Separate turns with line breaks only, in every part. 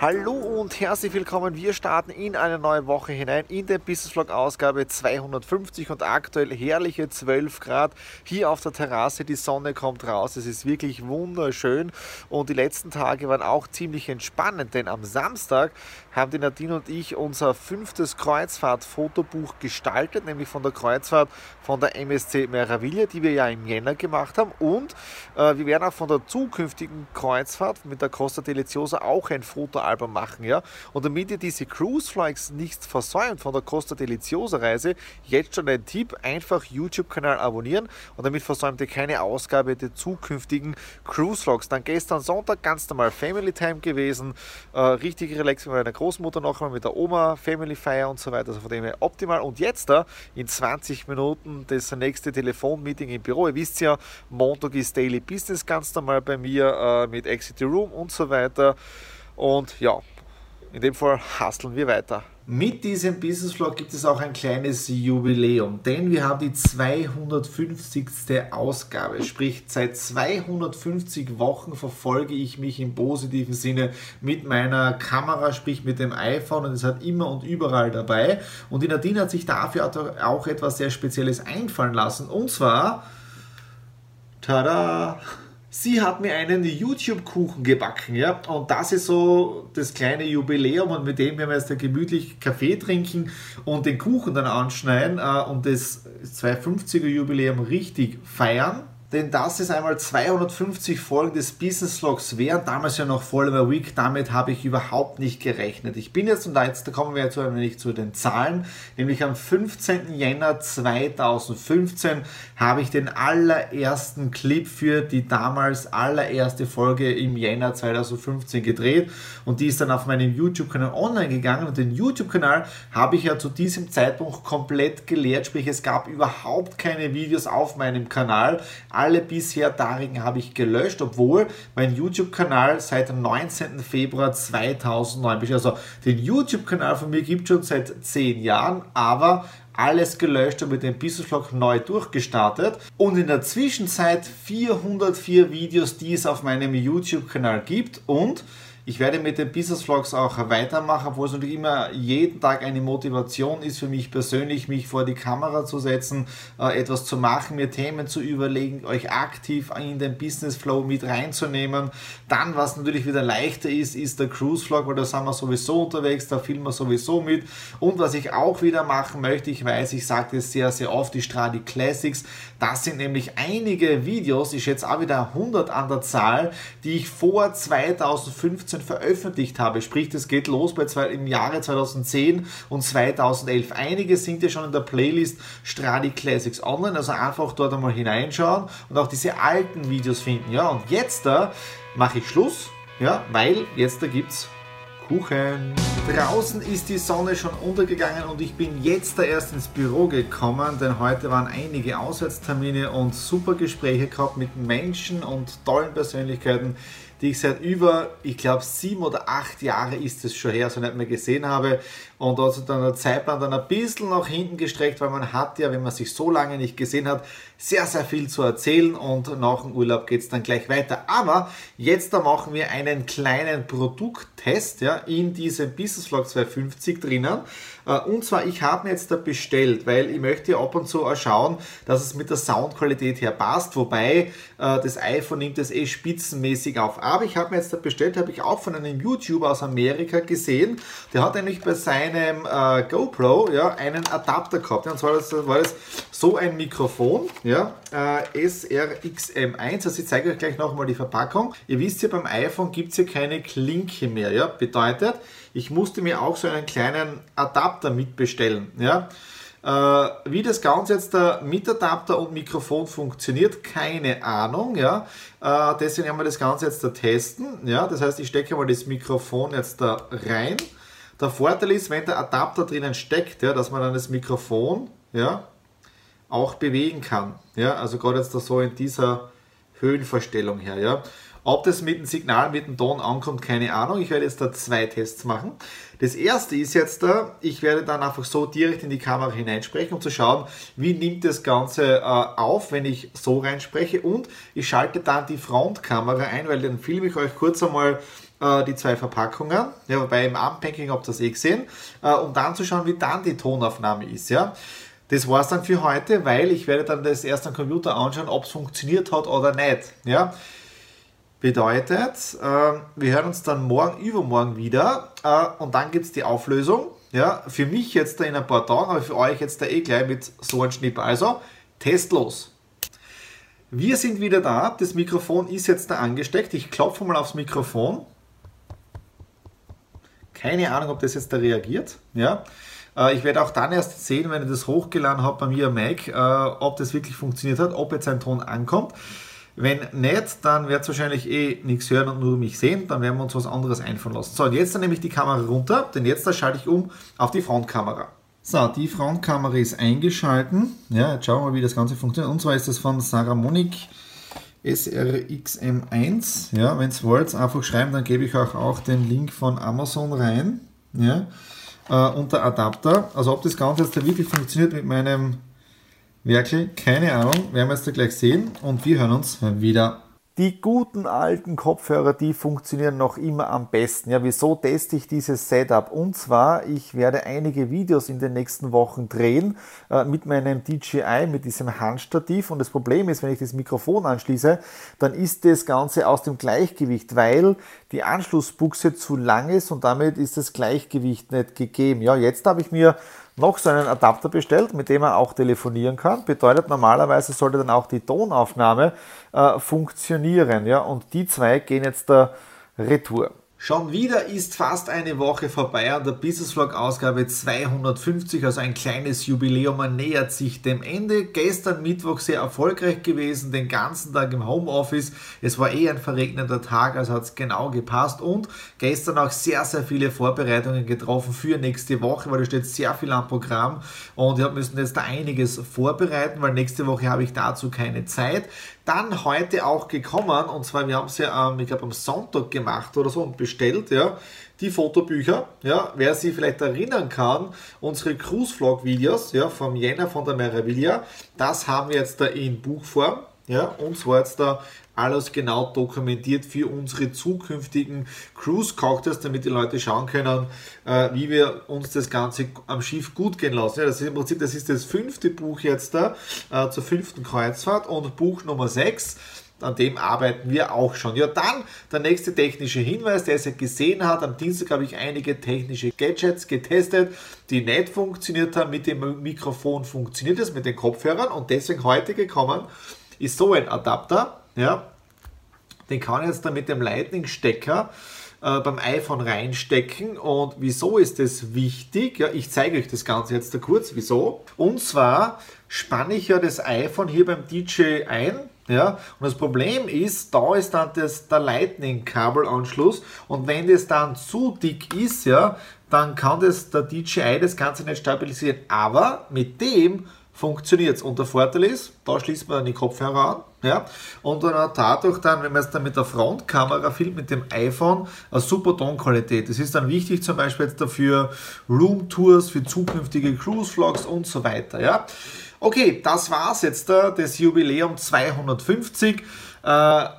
Hallo und herzlich willkommen. Wir starten in eine neue Woche hinein in der Business Vlog Ausgabe 250 und aktuell herrliche 12 Grad hier auf der Terrasse. Die Sonne kommt raus. Es ist wirklich wunderschön und die letzten Tage waren auch ziemlich entspannend, denn am Samstag haben die Nadine und ich unser fünftes Kreuzfahrt-Fotobuch gestaltet, nämlich von der Kreuzfahrt von der MSC Meraviglia, die wir ja im Jänner gemacht haben und äh, wir werden auch von der zukünftigen Kreuzfahrt mit der Costa Deliciosa auch ein Foto Album machen. Ja? Und damit ihr diese Cruise Flights nicht versäumt von der Costa Deliciosa Reise, jetzt schon ein Tipp, einfach YouTube-Kanal abonnieren und damit versäumt ihr keine Ausgabe der zukünftigen Cruise Vlogs. Dann gestern Sonntag ganz normal Family Time gewesen, äh, richtig relaxed mit meiner Großmutter noch einmal mit der Oma, Family Feier und so weiter, also von dem her optimal. Und jetzt da in 20 Minuten das nächste Telefonmeeting im Büro. Ihr wisst ja, Montag ist Daily Business ganz normal bei mir äh, mit Exit Room und so weiter. Und ja, in dem Fall hasteln wir weiter. Mit diesem Business Vlog gibt es auch ein kleines Jubiläum, denn wir haben die 250. Ausgabe. Sprich, seit 250 Wochen verfolge ich mich im positiven Sinne mit meiner Kamera, sprich mit dem iPhone und es hat immer und überall dabei. Und die Nadine hat sich dafür auch etwas sehr Spezielles einfallen lassen. Und zwar, tada! Sie hat mir einen YouTube-Kuchen gebacken, ja, und das ist so das kleine Jubiläum und mit dem werden wir jetzt gemütlich Kaffee trinken und den Kuchen dann anschneiden äh, und das 250er Jubiläum richtig feiern denn das ist einmal 250 Folgen des Business Logs wären damals ja noch Follower Week, damit habe ich überhaupt nicht gerechnet. Ich bin jetzt, und da, jetzt, kommen wir jetzt ein zu den Zahlen, nämlich am 15. Jänner 2015 habe ich den allerersten Clip für die damals allererste Folge im Jänner 2015 gedreht und die ist dann auf meinem YouTube-Kanal online gegangen und den YouTube-Kanal habe ich ja zu diesem Zeitpunkt komplett geleert, sprich es gab überhaupt keine Videos auf meinem Kanal alle bisher darigen habe ich gelöscht, obwohl mein YouTube-Kanal seit dem 19. Februar 2009 besteht. Also den YouTube-Kanal von mir gibt es schon seit 10 Jahren, aber alles gelöscht und mit dem Business Vlog neu durchgestartet und in der Zwischenzeit 404 Videos, die es auf meinem YouTube-Kanal gibt und ich werde mit den Business Vlogs auch weitermachen, obwohl es natürlich immer jeden Tag eine Motivation ist für mich persönlich, mich vor die Kamera zu setzen, äh, etwas zu machen, mir Themen zu überlegen, euch aktiv in den Business Flow mit reinzunehmen. Dann, was natürlich wieder leichter ist, ist der Cruise Vlog, weil da sind wir sowieso unterwegs, da filmen wir sowieso mit. Und was ich auch wieder machen möchte, ich weiß, ich sage das sehr, sehr oft, die Stradi Classics, das sind nämlich einige Videos, ich schätze auch wieder 100 an der Zahl, die ich vor 2015 2015 veröffentlicht habe. Sprich, das geht los bei zwei, im Jahre 2010 und 2011. Einige sind ja schon in der Playlist Stradi Classics Online, also einfach dort einmal hineinschauen und auch diese alten Videos finden. Ja, und jetzt da mache ich Schluss, ja, weil jetzt da gibt es Kuchen. Draußen ist die Sonne schon untergegangen und ich bin jetzt da erst ins Büro gekommen, denn heute waren einige Auswärtstermine und super Gespräche gehabt mit Menschen und tollen Persönlichkeiten, die ich seit über, ich glaube, sieben oder acht Jahre ist es schon her, so nicht mehr gesehen habe. Und also dann der Zeitplan dann ein bisschen nach hinten gestreckt, weil man hat ja, wenn man sich so lange nicht gesehen hat, sehr, sehr viel zu erzählen und nach dem Urlaub geht es dann gleich weiter. Aber jetzt da machen wir einen kleinen Produkttest ja, in diesem Business Vlog 250 drinnen. Äh, und zwar, ich habe mir jetzt da bestellt, weil ich möchte ab und zu auch schauen, dass es mit der Soundqualität her passt. Wobei äh, das iPhone nimmt das eh spitzenmäßig auf Aber ich habe mir jetzt bestellt, habe ich auch von einem YouTuber aus Amerika gesehen. Der hat nämlich bei seinem äh, GoPro ja, einen Adapter gehabt. Und zwar war das so ein Mikrofon, ja, äh, SRXM1. Also ich zeige euch gleich nochmal die Verpackung. Ihr wisst ja, beim iPhone gibt es ja keine Klinke mehr. Ja? Bedeutet, ich musste mir auch so einen kleinen Adapter mitbestellen. Ja? Äh, wie das Ganze jetzt der mit Adapter und Mikrofon funktioniert, keine Ahnung. Ja? Äh, deswegen werden wir das Ganze jetzt da testen. Ja? Das heißt, ich stecke mal das Mikrofon jetzt da rein. Der Vorteil ist, wenn der Adapter drinnen steckt, ja, dass man dann das Mikrofon ja, auch bewegen kann. Ja? Also gerade jetzt da so in dieser Höhenverstellung her. Ja? Ob das mit dem Signal, mit dem Ton ankommt, keine Ahnung. Ich werde jetzt da zwei Tests machen. Das erste ist jetzt da, ich werde dann einfach so direkt in die Kamera hineinsprechen, um zu schauen, wie nimmt das Ganze äh, auf, wenn ich so reinspreche. Und ich schalte dann die Frontkamera ein, weil dann filme ich euch kurz einmal äh, die zwei Verpackungen. Ja, wobei im Unpacking habt ihr das eh gesehen, äh, um dann zu schauen, wie dann die Tonaufnahme ist. Ja. Das war es dann für heute, weil ich werde dann das erst am Computer anschauen, ob es funktioniert hat oder nicht. Ja. Bedeutet, äh, wir hören uns dann morgen, übermorgen wieder äh, und dann gibt es die Auflösung. Ja, für mich jetzt da in ein paar Tagen, aber für euch jetzt da eh gleich mit so einem Schnipp. Also, testlos. Wir sind wieder da. Das Mikrofon ist jetzt da angesteckt. Ich klopfe mal aufs Mikrofon. Keine Ahnung, ob das jetzt da reagiert. Ja. Äh, ich werde auch dann erst sehen, wenn ich das hochgeladen habe bei mir am Mac, äh, ob das wirklich funktioniert hat, ob jetzt ein Ton ankommt. Wenn nicht, dann wird es wahrscheinlich eh nichts hören und nur mich sehen. Dann werden wir uns was anderes einfallen lassen. So, und jetzt nehme ich die Kamera runter, denn jetzt schalte ich um auf die Frontkamera. So, die Frontkamera ist eingeschalten. Ja, jetzt schauen wir mal, wie das Ganze funktioniert. Und zwar ist das von Saramonic SRXM1. Ja, wenn ihr wollt, einfach schreiben, dann gebe ich euch auch den Link von Amazon rein. Ja, äh, und der Adapter. Also ob das Ganze jetzt wirklich funktioniert mit meinem Werkel, keine Ahnung, werden wir jetzt gleich sehen und wir hören uns wieder. Die guten alten Kopfhörer, die funktionieren noch immer am besten. Ja, wieso teste ich dieses Setup? Und zwar, ich werde einige Videos in den nächsten Wochen drehen äh, mit meinem DJI, mit diesem Handstativ. Und das Problem ist, wenn ich das Mikrofon anschließe, dann ist das Ganze aus dem Gleichgewicht, weil die Anschlussbuchse zu lang ist und damit ist das Gleichgewicht nicht gegeben. Ja, jetzt habe ich mir noch so einen Adapter bestellt, mit dem er auch telefonieren kann. Bedeutet, normalerweise sollte dann auch die Tonaufnahme äh, funktionieren. Ja? Und die zwei gehen jetzt der Retour. Schon wieder ist fast eine Woche vorbei an der Business Vlog Ausgabe 250, also ein kleines Jubiläum. Man nähert sich dem Ende. Gestern Mittwoch sehr erfolgreich gewesen, den ganzen Tag im Homeoffice. Es war eh ein verregneter Tag, also hat es genau gepasst. Und gestern auch sehr, sehr viele Vorbereitungen getroffen für nächste Woche, weil da steht sehr viel am Programm. Und wir müssen jetzt da einiges vorbereiten, weil nächste Woche habe ich dazu keine Zeit dann heute auch gekommen und zwar wir haben es ja, ähm, ich glaube am Sonntag gemacht oder so und bestellt, ja, die Fotobücher, ja, wer sich vielleicht erinnern kann, unsere Cruise-Vlog-Videos, ja, vom Jänner von der Meraviglia, das haben wir jetzt da in Buchform, ja, und zwar jetzt da alles genau dokumentiert für unsere zukünftigen Cruise Cocktails, damit die Leute schauen können, äh, wie wir uns das Ganze am Schiff gut gehen lassen. Ja, das ist im Prinzip, das ist das fünfte Buch jetzt da äh, zur fünften Kreuzfahrt und Buch Nummer 6 an dem arbeiten wir auch schon. Ja, dann der nächste technische Hinweis, der es ja gesehen hat. Am Dienstag habe ich einige technische Gadgets getestet, die nicht funktioniert haben. Mit dem Mikrofon funktioniert es, mit den Kopfhörern und deswegen heute gekommen ist so ein Adapter. Ja, den kann ich jetzt dann mit dem Lightning-Stecker äh, beim iPhone reinstecken. Und wieso ist das wichtig? Ja, ich zeige euch das Ganze jetzt da kurz, wieso. Und zwar spanne ich ja das iPhone hier beim DJ ein. Ja, und das Problem ist, da ist dann das, der Lightning-Kabelanschluss und wenn das dann zu dick ist, ja, dann kann das der DJI das Ganze nicht stabilisieren. Aber mit dem funktioniert es. Und der Vorteil ist, da schließt man dann die Kopfhörer an. Ja? Und dann hat dadurch dann, wenn man es dann mit der Frontkamera filmt, mit dem iPhone, eine super Tonqualität. Das ist dann wichtig zum Beispiel jetzt dafür Roomtours, für zukünftige Cruise-Vlogs und so weiter. Ja? Okay, das war's jetzt da, das Jubiläum 250. Äh,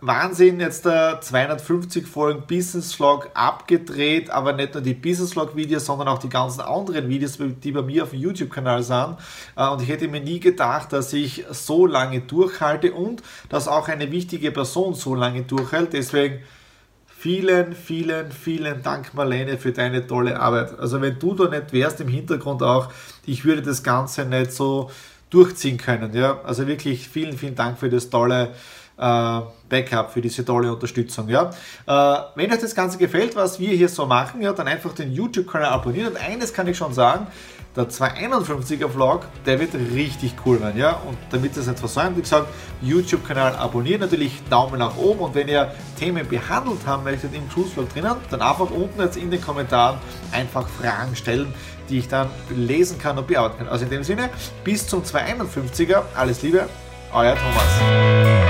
Wahnsinn, jetzt da 250 Folgen Business Vlog abgedreht, aber nicht nur die Business Vlog Videos, sondern auch die ganzen anderen Videos, die bei mir auf dem YouTube-Kanal sind. Äh, und ich hätte mir nie gedacht, dass ich so lange durchhalte und dass auch eine wichtige Person so lange durchhält. Deswegen Vielen, vielen, vielen Dank, Marlene, für deine tolle Arbeit. Also wenn du da nicht wärst im Hintergrund auch, ich würde das Ganze nicht so durchziehen können. Ja? Also wirklich vielen, vielen Dank für das tolle äh, Backup, für diese tolle Unterstützung. Ja? Äh, wenn euch das Ganze gefällt, was wir hier so machen, ja, dann einfach den YouTube-Kanal abonnieren. Und eines kann ich schon sagen, der 251er Vlog, der wird richtig cool werden, ja. Und damit ihr es nicht versäumt, wie gesagt, YouTube-Kanal abonnieren, natürlich Daumen nach oben und wenn ihr Themen behandelt haben möchtet im Cruise Vlog drinnen, dann einfach unten jetzt in den Kommentaren einfach Fragen stellen, die ich dann lesen kann und beantworten kann. Also in dem Sinne, bis zum 251er, alles Liebe, euer Thomas.